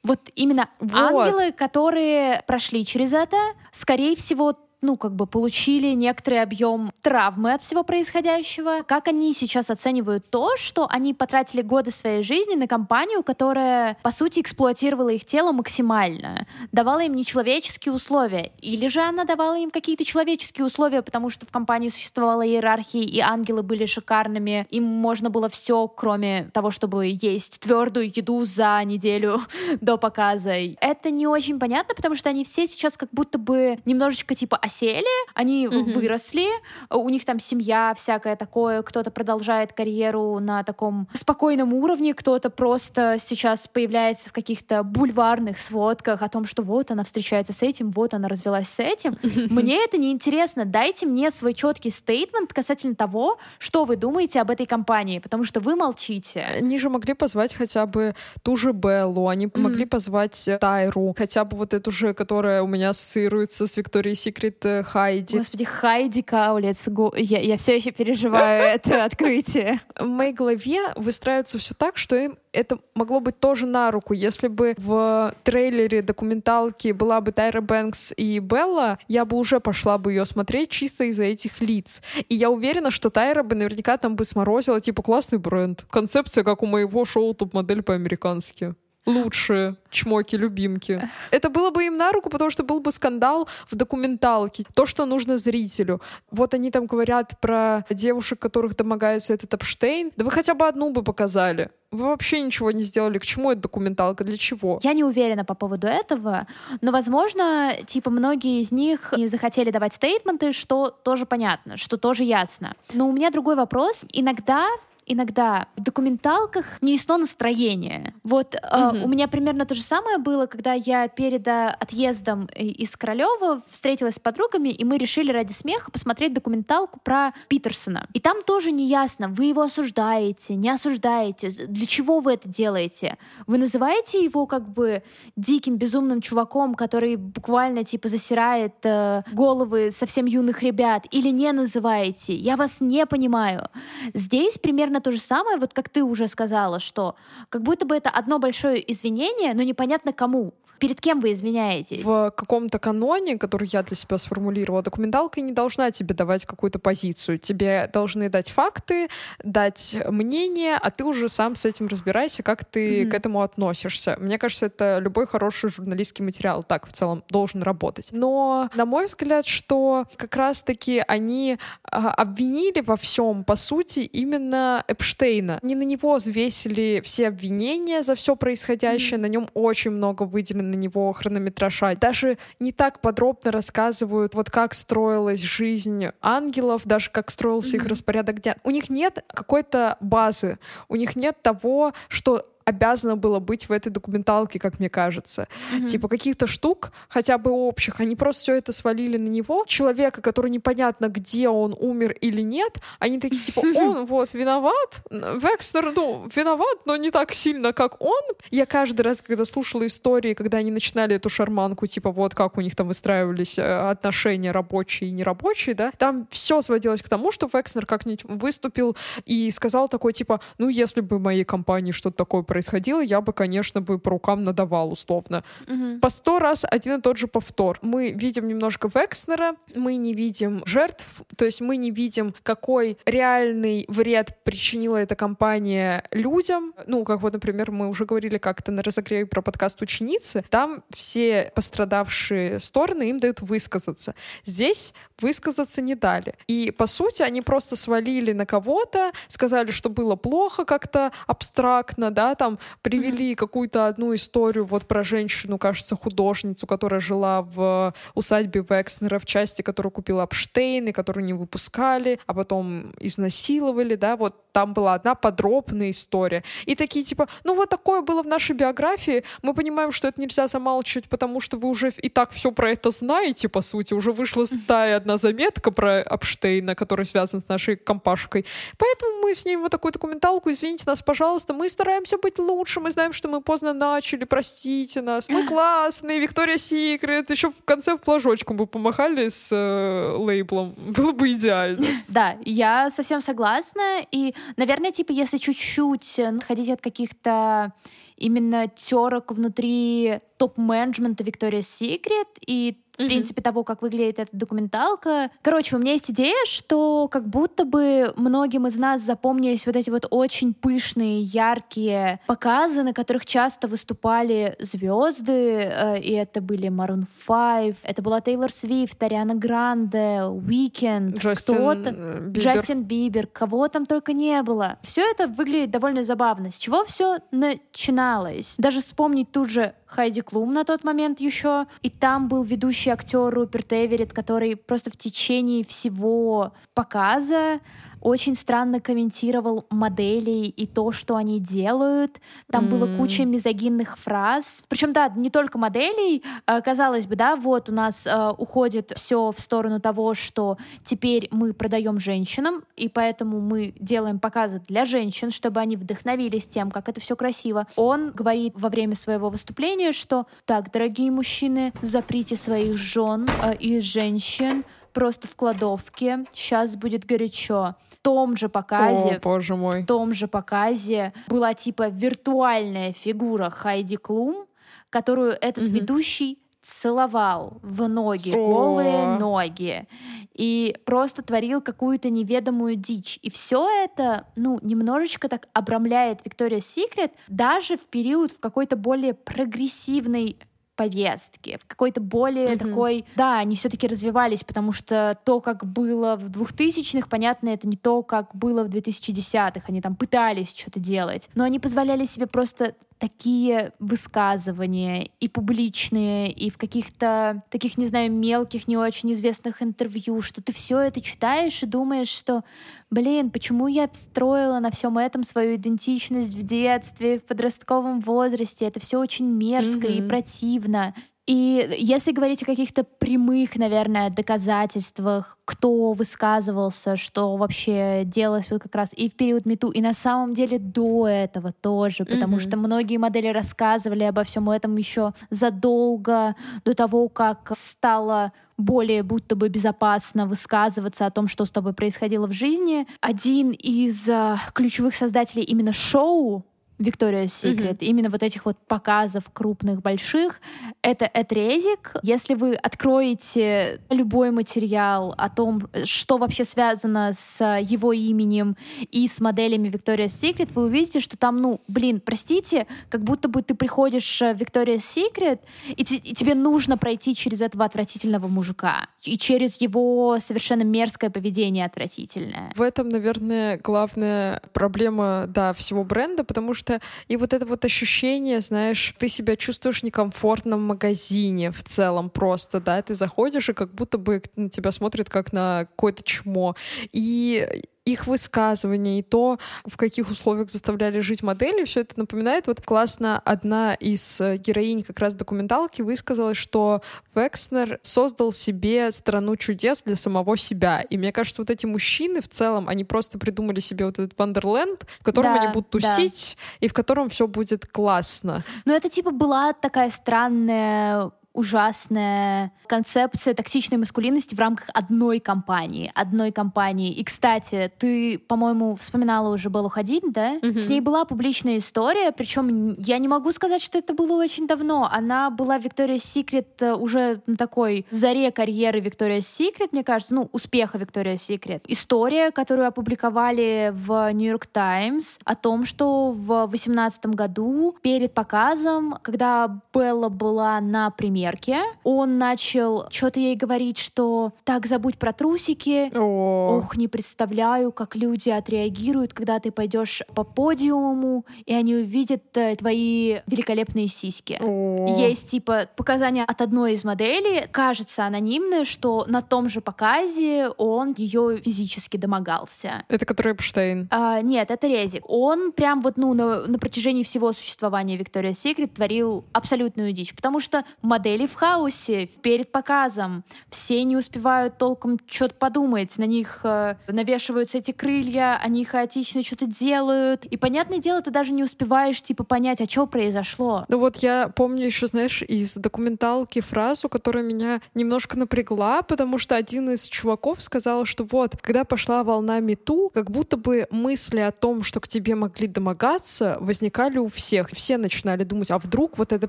вот именно вот. ангелы, которые прошли через это, скорее всего, ну, как бы получили некоторый объем травмы от всего происходящего. Как они сейчас оценивают то, что они потратили годы своей жизни на компанию, которая, по сути, эксплуатировала их тело максимально, давала им нечеловеческие условия, или же она давала им какие-то человеческие условия, потому что в компании существовала иерархия, и ангелы были шикарными, им можно было все, кроме того, чтобы есть твердую еду за неделю до показа. Это не очень понятно, потому что они все сейчас как будто бы немножечко типа осели, они mm-hmm. выросли, у них там семья всякое такое, кто-то продолжает карьеру на таком спокойном уровне, кто-то просто сейчас появляется в каких-то бульварных сводках о том, что вот она встречается с этим, вот она развелась с этим. Мне это не интересно. Дайте мне свой четкий стейтмент касательно того, что вы думаете об этой компании, потому что вы молчите. Они же могли позвать хотя бы ту же Беллу, они mm-hmm. могли позвать Тайру, хотя бы вот эту же, которая у меня ассоциируется с Викторией Секрет это Хайди. Господи, Хайди Каулец. Я, я все еще переживаю это открытие. В моей голове выстраивается все так, что им это могло быть тоже на руку. Если бы в трейлере документалки была бы Тайра Бэнкс и Белла, я бы уже пошла бы ее смотреть чисто из-за этих лиц. И я уверена, что Тайра бы наверняка там бы сморозила, типа, классный бренд. Концепция, как у моего шоу «Топ-модель по-американски». Лучшие чмоки-любимки. Это было бы им на руку, потому что был бы скандал в документалке. То, что нужно зрителю. Вот они там говорят про девушек, которых домогается этот Эпштейн. Да вы хотя бы одну бы показали. Вы вообще ничего не сделали. К чему эта документалка? Для чего? Я не уверена по поводу этого, но, возможно, типа, многие из них не захотели давать стейтменты, что тоже понятно, что тоже ясно. Но у меня другой вопрос. Иногда иногда в документалках не ясно настроение. Вот угу. э, у меня примерно то же самое было, когда я перед э, отъездом из Королева встретилась с подругами, и мы решили ради смеха посмотреть документалку про Питерсона. И там тоже не ясно, вы его осуждаете, не осуждаете, для чего вы это делаете? Вы называете его как бы диким, безумным чуваком, который буквально типа засирает э, головы совсем юных ребят, или не называете? Я вас не понимаю. Здесь примерно примерно то же самое, вот как ты уже сказала, что как будто бы это одно большое извинение, но непонятно кому. Перед кем вы извиняетесь? В каком-то каноне, который я для себя сформулировала, документалка не должна тебе давать какую-то позицию. Тебе должны дать факты, дать мнение, а ты уже сам с этим разбирайся, как ты mm-hmm. к этому относишься. Мне кажется, это любой хороший журналистский материал так в целом должен работать. Но, на мой взгляд, что как раз-таки они а, обвинили во всем, по сути, именно Эпштейна. Не на него взвесили все обвинения за все происходящее, mm-hmm. на нем очень много выделено на него хронометража. Даже не так подробно рассказывают, вот как строилась жизнь ангелов, даже как строился mm-hmm. их распорядок дня. У них нет какой-то базы, у них нет того, что обязано было быть в этой документалке, как мне кажется. Mm-hmm. Типа каких-то штук, хотя бы общих, они просто все это свалили на него. Человека, который непонятно, где он умер или нет, они такие, типа, он вот виноват, Векстер, ну, виноват, но не так сильно, как он. Я каждый раз, когда слушала истории, когда они начинали эту шарманку, типа, вот как у них там выстраивались э, отношения рабочие и нерабочие, да, там все сводилось к тому, что Векснер как-нибудь выступил и сказал такой, типа, ну, если бы моей компании что-то такое происходило, я бы, конечно, бы по рукам надавал условно. Угу. По сто раз один и тот же повтор. Мы видим немножко Векснера, мы не видим жертв, то есть мы не видим, какой реальный вред причинила эта компания людям. Ну, как вот, например, мы уже говорили как-то на разогреве про подкаст «Ученицы», там все пострадавшие стороны им дают высказаться. Здесь высказаться не дали. И, по сути, они просто свалили на кого-то, сказали, что было плохо как-то абстрактно, да, там привели mm-hmm. какую-то одну историю вот про женщину, кажется, художницу, которая жила в усадьбе Векснера в части, которую купил Апштейн, и которую не выпускали, а потом изнасиловали, да, вот там была одна подробная история. И такие типа, ну вот такое было в нашей биографии, мы понимаем, что это нельзя замалчивать, потому что вы уже и так все про это знаете, по сути, уже вышла стая одна заметка про Апштейна, которая связана с нашей компашкой. Поэтому мы с ним вот такую документалку, извините нас, пожалуйста, мы стараемся быть лучше, мы знаем, что мы поздно начали, простите нас, мы классные, Виктория Секрет, еще в конце флажочком бы помахали с э, лейблом, было бы идеально. Да, я совсем согласна, и, наверное, типа, если чуть-чуть находить от каких-то именно терок внутри топ-менеджмента Victoria's Secret и в принципе, того, как выглядит эта документалка. Короче, у меня есть идея, что как будто бы многим из нас запомнились вот эти вот очень пышные, яркие показы, на которых часто выступали звезды, э, и это были Maroon 5, это была Тейлор Свифт, Ариана Гранде, Weeknd, кто-то, Джастин Бибер, кого там только не было. Все это выглядит довольно забавно. С чего все начиналось? Даже вспомнить тут же Хайди Клум на тот момент еще. И там был ведущий актер Руперт Эверетт, который просто в течение всего показа очень странно комментировал моделей и то, что они делают. Там мм. было куча мизогинных фраз. Причем, да, не только моделей. Э, казалось бы, да, вот у нас э, уходит все в сторону того, что теперь мы продаем женщинам, и поэтому мы делаем показы для женщин, чтобы они вдохновились тем, как это все красиво. Он говорит во время своего выступления, что так, дорогие мужчины, заприте своих жен э, и женщин просто в кладовке. Сейчас будет горячо том же показе, О, боже мой. в том же показе была типа виртуальная фигура Хайди Клум, которую этот mm-hmm. ведущий целовал в ноги, голые ноги, и просто творил какую-то неведомую дичь. И все это, ну, немножечко так обрамляет Виктория Секрет даже в период в какой-то более прогрессивной повестки, в какой-то более mm-hmm. такой... Да, они все таки развивались, потому что то, как было в 2000-х, понятно, это не то, как было в 2010-х. Они там пытались что-то делать. Но они позволяли себе просто такие высказывания и публичные, и в каких-то таких, не знаю, мелких, не очень известных интервью, что ты все это читаешь и думаешь, что, блин, почему я встроила на всем этом свою идентичность в детстве, в подростковом возрасте? Это все очень мерзко mm-hmm. и противно. И если говорить о каких-то прямых, наверное, доказательствах, кто высказывался, что вообще делалось вот как раз и в период Мету, и на самом деле до этого тоже, потому mm-hmm. что многие модели рассказывали обо всем этом еще задолго до того, как стало более будто бы безопасно высказываться о том, что с тобой происходило в жизни. Один из uh, ключевых создателей именно шоу Victoria's Secret, mm-hmm. именно вот этих вот показов крупных, больших, это Этрезик. Если вы откроете любой материал о том, что вообще связано с его именем и с моделями Victoria's Secret, вы увидите, что там, ну, блин, простите, как будто бы ты приходишь в Victoria's Secret, и, и тебе нужно пройти через этого отвратительного мужика, и через его совершенно мерзкое поведение отвратительное. В этом, наверное, главная проблема, да, всего бренда, потому что что и вот это вот ощущение, знаешь, ты себя чувствуешь некомфортно в магазине в целом просто, да, ты заходишь и как будто бы на тебя смотрят как на какое-то чмо. И их высказывания и то, в каких условиях заставляли жить модели, все это напоминает. Вот классно одна из э, героинь как раз документалки высказалась, что Векснер создал себе страну чудес для самого себя. И мне кажется, вот эти мужчины в целом, они просто придумали себе вот этот Вандерленд, в котором да, они будут тусить, да. и в котором все будет классно. Ну, это типа была такая странная ужасная концепция токсичной маскулинности в рамках одной компании. Одной компании. И, кстати, ты, по-моему, вспоминала уже Беллу Хадид, да? Угу. С ней была публичная история, причем я не могу сказать, что это было очень давно. Она была в Victoria's Secret э, уже на такой заре карьеры Victoria's Secret, мне кажется, ну, успеха Victoria's Secret. История, которую опубликовали в York Times о том, что в 2018 году перед показом, когда Белла была на премьере примерке. Он начал что-то ей говорить, что так, забудь про трусики. О. Ох, не представляю, как люди отреагируют, когда ты пойдешь по подиуму, и они увидят э, твои великолепные сиськи. О. Есть типа показания от одной из моделей, кажется анонимное, что на том же показе он ее физически домогался. Это который Эпштейн? А, нет, это Резик. Он прям вот, ну, на, на протяжении всего существования Виктория Секрет творил абсолютную дичь, потому что модель модели в хаосе перед показом. Все не успевают толком что-то подумать. На них э, навешиваются эти крылья, они хаотично что-то делают. И, понятное дело, ты даже не успеваешь, типа, понять, а что произошло. Ну вот я помню еще, знаешь, из документалки фразу, которая меня немножко напрягла, потому что один из чуваков сказал, что вот, когда пошла волна мету, как будто бы мысли о том, что к тебе могли домогаться, возникали у всех. Все начинали думать, а вдруг вот это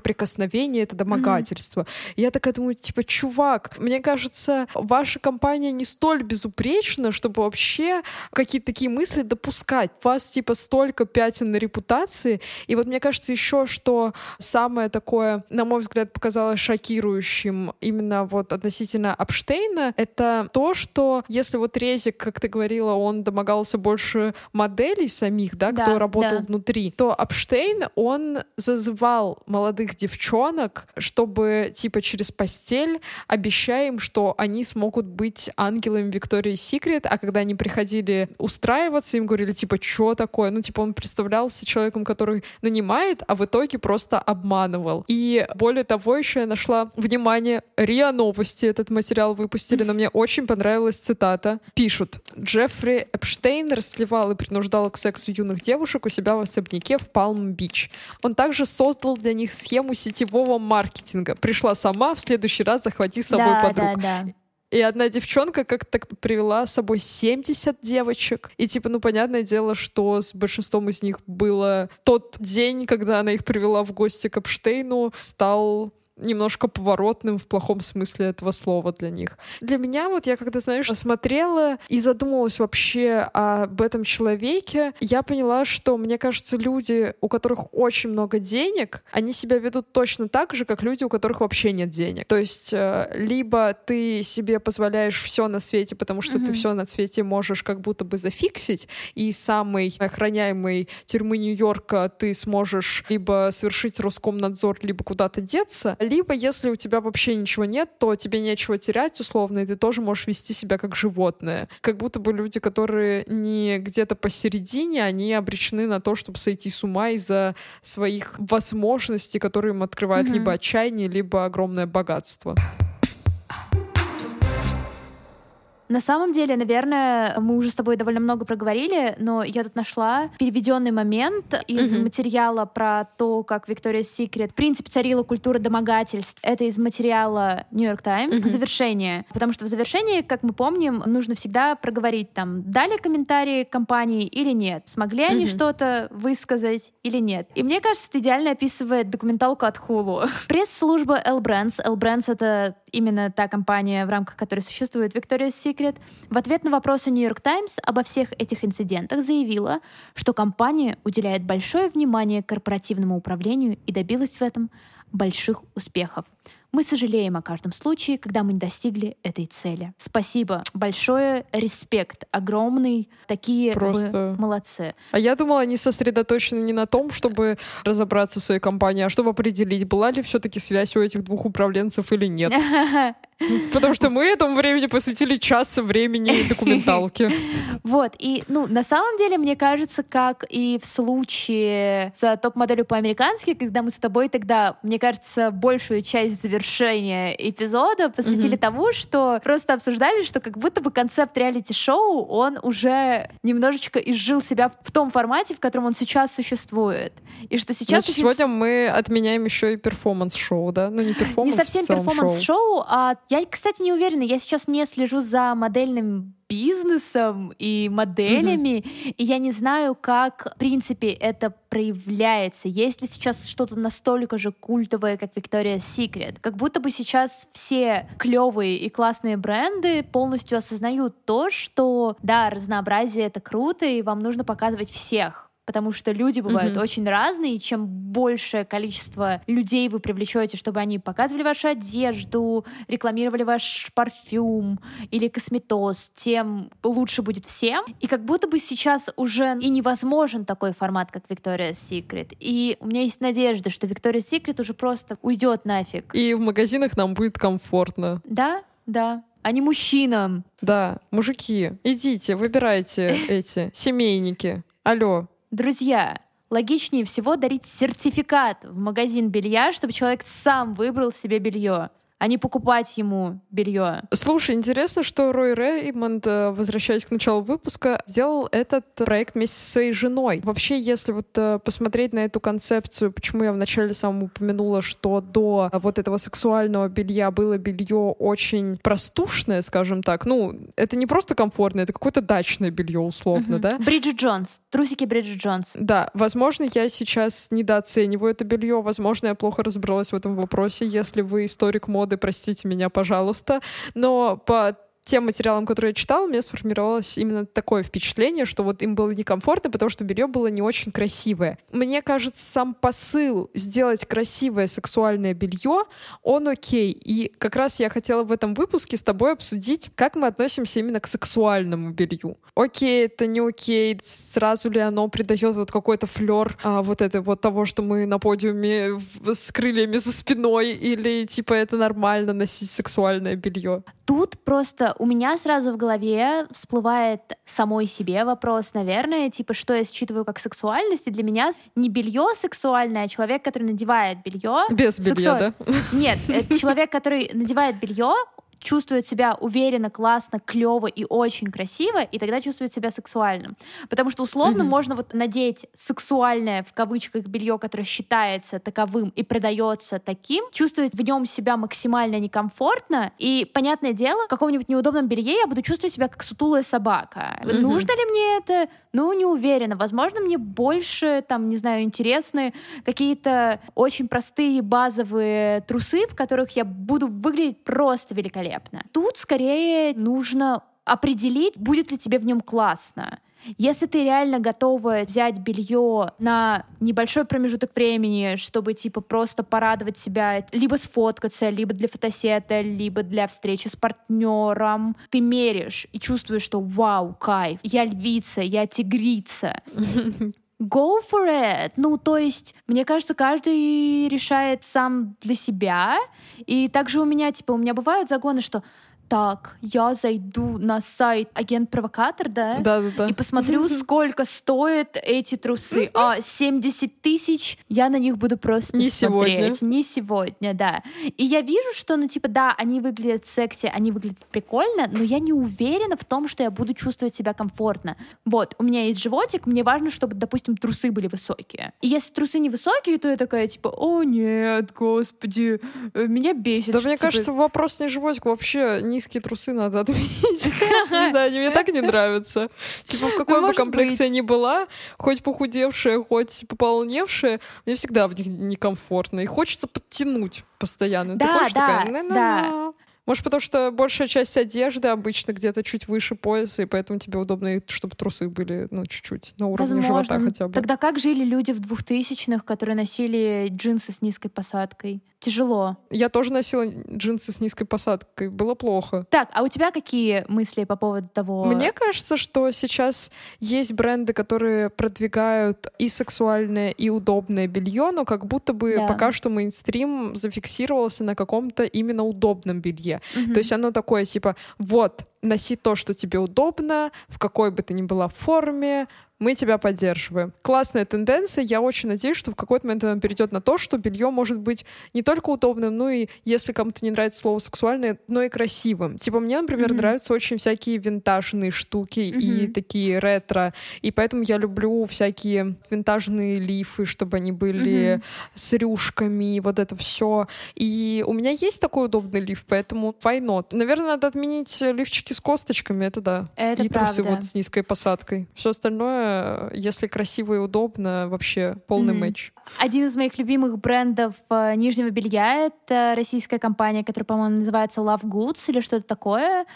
прикосновение, это домогательство качество. я такая думаю, типа, чувак, мне кажется, ваша компания не столь безупречна, чтобы вообще какие-то такие мысли допускать. У вас, типа, столько пятен на репутации. И вот мне кажется еще, что самое такое, на мой взгляд, показалось шокирующим именно вот относительно Апштейна, это то, что если вот Резик, как ты говорила, он домогался больше моделей самих, да, кто да, работал да. внутри, то Апштейн, он зазывал молодых девчонок, чтобы типа через постель, обещая им, что они смогут быть ангелами Виктории Секрет, а когда они приходили устраиваться, им говорили, типа, что такое? Ну, типа, он представлялся человеком, который нанимает, а в итоге просто обманывал. И более того, еще я нашла, внимание, РИА Новости этот материал выпустили, но мне очень понравилась цитата. Пишут, Джеффри Эпштейн расливал и принуждал к сексу юных девушек у себя в особняке в Палм-Бич. Он также создал для них схему сетевого маркетинга, пришла сама, в следующий раз захвати с собой да, подруг. Да, да. И одна девчонка как-то привела с собой 70 девочек. И типа, ну, понятное дело, что с большинством из них было тот день, когда она их привела в гости к Эпштейну, стал немножко поворотным в плохом смысле этого слова для них. Для меня вот я когда, знаешь, смотрела и задумывалась вообще об этом человеке, я поняла, что, мне кажется, люди, у которых очень много денег, они себя ведут точно так же, как люди, у которых вообще нет денег. То есть э, либо ты себе позволяешь все на свете, потому что mm-hmm. ты все на свете можешь как будто бы зафиксить, и самой охраняемой тюрьмы Нью-Йорка ты сможешь либо совершить Роскомнадзор, либо куда-то деться, либо, если у тебя вообще ничего нет, то тебе нечего терять, условно, и ты тоже можешь вести себя как животное. Как будто бы люди, которые не где-то посередине, они обречены на то, чтобы сойти с ума из-за своих возможностей, которые им открывают mm-hmm. либо отчаяние, либо огромное богатство. На самом деле, наверное, мы уже с тобой довольно много проговорили, но я тут нашла переведенный момент из mm-hmm. материала про то, как Виктория Секрет, в принципе, царила культура домогательств. Это из материала Times. Mm-hmm. Завершение. Потому что в завершении, как мы помним, нужно всегда проговорить там, дали комментарии компании или нет, смогли mm-hmm. они что-то высказать или нет. И мне кажется, это идеально описывает документалку от Hulu. Пресс-служба L Brands. L Brands — это именно та компания, в рамках которой существует Victoria's Secret, в ответ на вопросы New York Times обо всех этих инцидентах заявила, что компания уделяет большое внимание корпоративному управлению и добилась в этом больших успехов. Мы сожалеем о каждом случае, когда мы не достигли этой цели. Спасибо большое, респект огромный. Такие Просто... вы молодцы. А я думала, они сосредоточены не на том, чтобы разобраться в своей компании, а чтобы определить, была ли все-таки связь у этих двух управленцев или нет. Потому что мы этому времени посвятили час времени документалки. Вот, и, ну, на самом деле, мне кажется, как и в случае с топ-моделью по-американски, когда мы с тобой тогда, мне кажется, большую часть завершения эпизода посвятили тому, что просто обсуждали, что как будто бы концепт реалити-шоу, он уже немножечко изжил себя в том формате, в котором он сейчас существует. И что сейчас... Значит, сегодня мы отменяем еще и перформанс-шоу, да? Ну, не перформанс, Не совсем перформанс-шоу, а я, кстати, не уверена. Я сейчас не слежу за модельным бизнесом и моделями, mm-hmm. и я не знаю, как, в принципе, это проявляется. Есть ли сейчас что-то настолько же культовое, как Victoria's Secret? Как будто бы сейчас все клевые и классные бренды полностью осознают то, что, да, разнообразие — это круто, и вам нужно показывать всех потому что люди бывают mm-hmm. очень разные, и чем большее количество людей вы привлечете, чтобы они показывали вашу одежду, рекламировали ваш парфюм или косметоз, тем лучше будет всем. И как будто бы сейчас уже и невозможен такой формат, как Victoria's Secret. И у меня есть надежда, что Victoria's Secret уже просто уйдет нафиг. И в магазинах нам будет комфортно. Да, да а не мужчинам. Да, мужики, идите, выбирайте эти семейники. Алло, Друзья, логичнее всего дарить сертификат в магазин белья, чтобы человек сам выбрал себе белье а не покупать ему белье. Слушай, интересно, что Рой Реймонд, э, возвращаясь к началу выпуска, сделал этот проект вместе со своей женой. Вообще, если вот э, посмотреть на эту концепцию, почему я вначале сам упомянула, что до вот этого сексуального белья было белье очень простушное, скажем так. Ну, это не просто комфортное, это какое-то дачное белье, условно, uh-huh. да? Бриджит Джонс. Трусики Бриджит Джонс. Да, возможно, я сейчас недооцениваю это белье, возможно, я плохо разобралась в этом вопросе. Если вы историк моды, моды, простите меня, пожалуйста. Но по тем материалам, которые я читала, у меня сформировалось именно такое впечатление, что вот им было некомфортно, потому что белье было не очень красивое. Мне кажется, сам посыл сделать красивое сексуальное белье, он окей. И как раз я хотела в этом выпуске с тобой обсудить, как мы относимся именно к сексуальному белью. Окей, это не окей, сразу ли оно придает вот какой-то флер а, вот это вот того, что мы на подиуме с крыльями за спиной, или типа это нормально носить сексуальное белье. Тут просто у меня сразу в голове всплывает самой себе вопрос, наверное, типа, что я считываю как сексуальность, и для меня не белье сексуальное, а человек, который надевает белье. Без белья, сексу... да? Нет, это человек, который надевает белье, чувствует себя уверенно, классно, клево и очень красиво, и тогда чувствует себя сексуальным. Потому что условно mm-hmm. можно вот надеть сексуальное в кавычках белье, которое считается таковым и продается таким, чувствовать в нем себя максимально некомфортно, и понятное дело, в каком-нибудь неудобном белье я буду чувствовать себя как сутулая собака. Mm-hmm. Нужно ли мне это? Ну, не уверена. Возможно, мне больше, там, не знаю, интересны какие-то очень простые базовые трусы, в которых я буду выглядеть просто великолепно. Тут скорее нужно определить, будет ли тебе в нем классно. Если ты реально готова взять белье на небольшой промежуток времени, чтобы типа просто порадовать себя, либо сфоткаться, либо для фотосета, либо для встречи с партнером, ты меришь и чувствуешь, что вау, кайф, я львица, я тигрица. Go for it. Ну, то есть, мне кажется, каждый решает сам для себя. И также у меня, типа, у меня бывают загоны, что так, я зайду на сайт агент-провокатор, да? Да, да, да. И посмотрю, сколько стоят эти трусы. А, 70 тысяч, я на них буду просто Не смотреть. сегодня. Не сегодня, да. И я вижу, что, ну, типа, да, они выглядят секси, они выглядят прикольно, но я не уверена в том, что я буду чувствовать себя комфортно. Вот, у меня есть животик, мне важно, чтобы, допустим, трусы были высокие. И если трусы не высокие, то я такая, типа, о, нет, господи, э, меня бесит. Да что, мне типа, кажется, вопрос не животик, вообще низкие трусы надо отменить. Не знаю, они мне так не нравятся. Типа в какой бы комплекции быть. ни была, хоть похудевшая, хоть пополневшая, мне всегда в них некомфортно. И хочется подтянуть постоянно. Ты Да, хочешь да. Может, потому что большая часть одежды обычно где-то чуть выше пояса, и поэтому тебе удобно, чтобы трусы были, ну, чуть-чуть на уровне Возможно. живота хотя бы. Тогда как жили люди в двухтысячных, которые носили джинсы с низкой посадкой? Тяжело. Я тоже носила джинсы с низкой посадкой. Было плохо. Так, а у тебя какие мысли по поводу того? Мне кажется, что сейчас есть бренды, которые продвигают и сексуальное, и удобное белье, но как будто бы Да. пока что мейнстрим зафиксировался на каком-то именно удобном белье. Мгм. То есть оно такое типа, вот, носи то, что тебе удобно, в какой бы ты ни была форме, мы тебя поддерживаем. Классная тенденция. Я очень надеюсь, что в какой-то момент она перейдет на то, что белье может быть не только удобным, но и, если кому-то не нравится слово сексуальное, но и красивым. Типа мне, например, Мгм. нравятся очень всякие винтажные штуки и Мгм. такие ретро. И поэтому я люблю всякие винтажные лифы, чтобы они были Мгм. с рюшками, вот это все. И у меня есть такой удобный лиф, поэтому why not? Наверное, надо отменить лифчики с косточками, это да. Это и трусы правда. вот с низкой посадкой. Все остальное, если красиво и удобно, вообще полный Мгм. матч. Один из моих любимых брендов э, нижнего белья — это российская компания, которая, по-моему, называется Love Goods или что-то такое.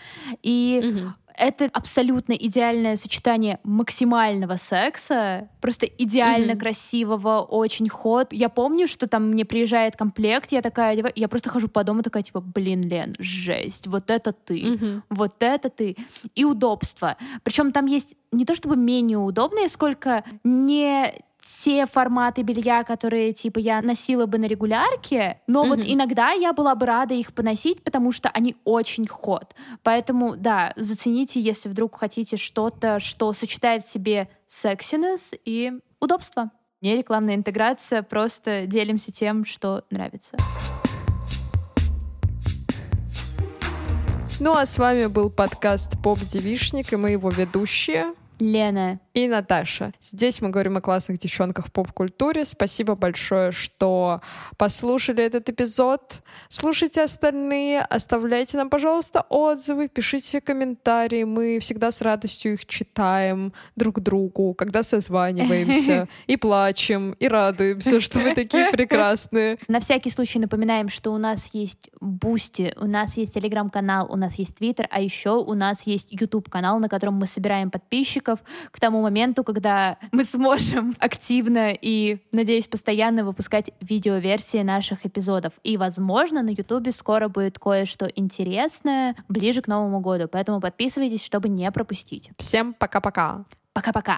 И Мгм. Это абсолютно идеальное сочетание максимального секса, просто идеально Мгм. красивого, очень ход. Я помню, что там мне приезжает комплект, я такая, одеваю- я просто хожу по дому такая, типа, блин, Лен, жесть, вот это ты. Мгм. Вот это ты. И удобство. Причем там есть не то чтобы менее удобные, сколько не те форматы белья, которые, типа, я носила бы на регулярке, но вот Мгм. иногда я была бы рада их поносить, потому что они очень ход. Поэтому, да, зацените, если вдруг хотите что-то, что сочетает в себе сексинес и удобство. Не рекламная интеграция, просто делимся тем, что нравится. Ну а с вами был подкаст Поп Девишник и мы его ведущие Лена, и Наташа. Здесь мы говорим о классных девчонках в поп-культуре. Спасибо большое, что послушали этот эпизод. Слушайте остальные, оставляйте нам, пожалуйста, отзывы, пишите комментарии. Мы всегда с радостью их читаем друг другу, когда созваниваемся и плачем, и радуемся, что вы такие прекрасные. На всякий случай напоминаем, что у нас есть Boosty, у нас есть Телеграм-канал, у нас есть Твиттер, а еще у нас есть YouTube-канал, на котором мы собираем подписчиков к тому моменту, когда мы сможем активно и, надеюсь, постоянно выпускать видеоверсии наших эпизодов. И, возможно, на YouTube скоро будет кое-что интересное ближе к Новому году, поэтому подписывайтесь, чтобы не пропустить. Всем пока-пока. Пока-пока!